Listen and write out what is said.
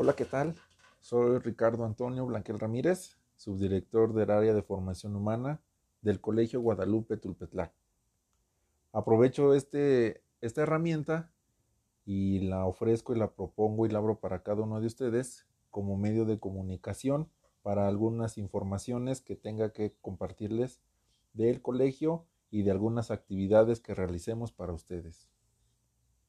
Hola, ¿qué tal? Soy Ricardo Antonio Blanquel Ramírez, subdirector del área de formación humana del Colegio Guadalupe Tulpetlán. Aprovecho este, esta herramienta y la ofrezco y la propongo y la abro para cada uno de ustedes como medio de comunicación para algunas informaciones que tenga que compartirles del colegio y de algunas actividades que realicemos para ustedes.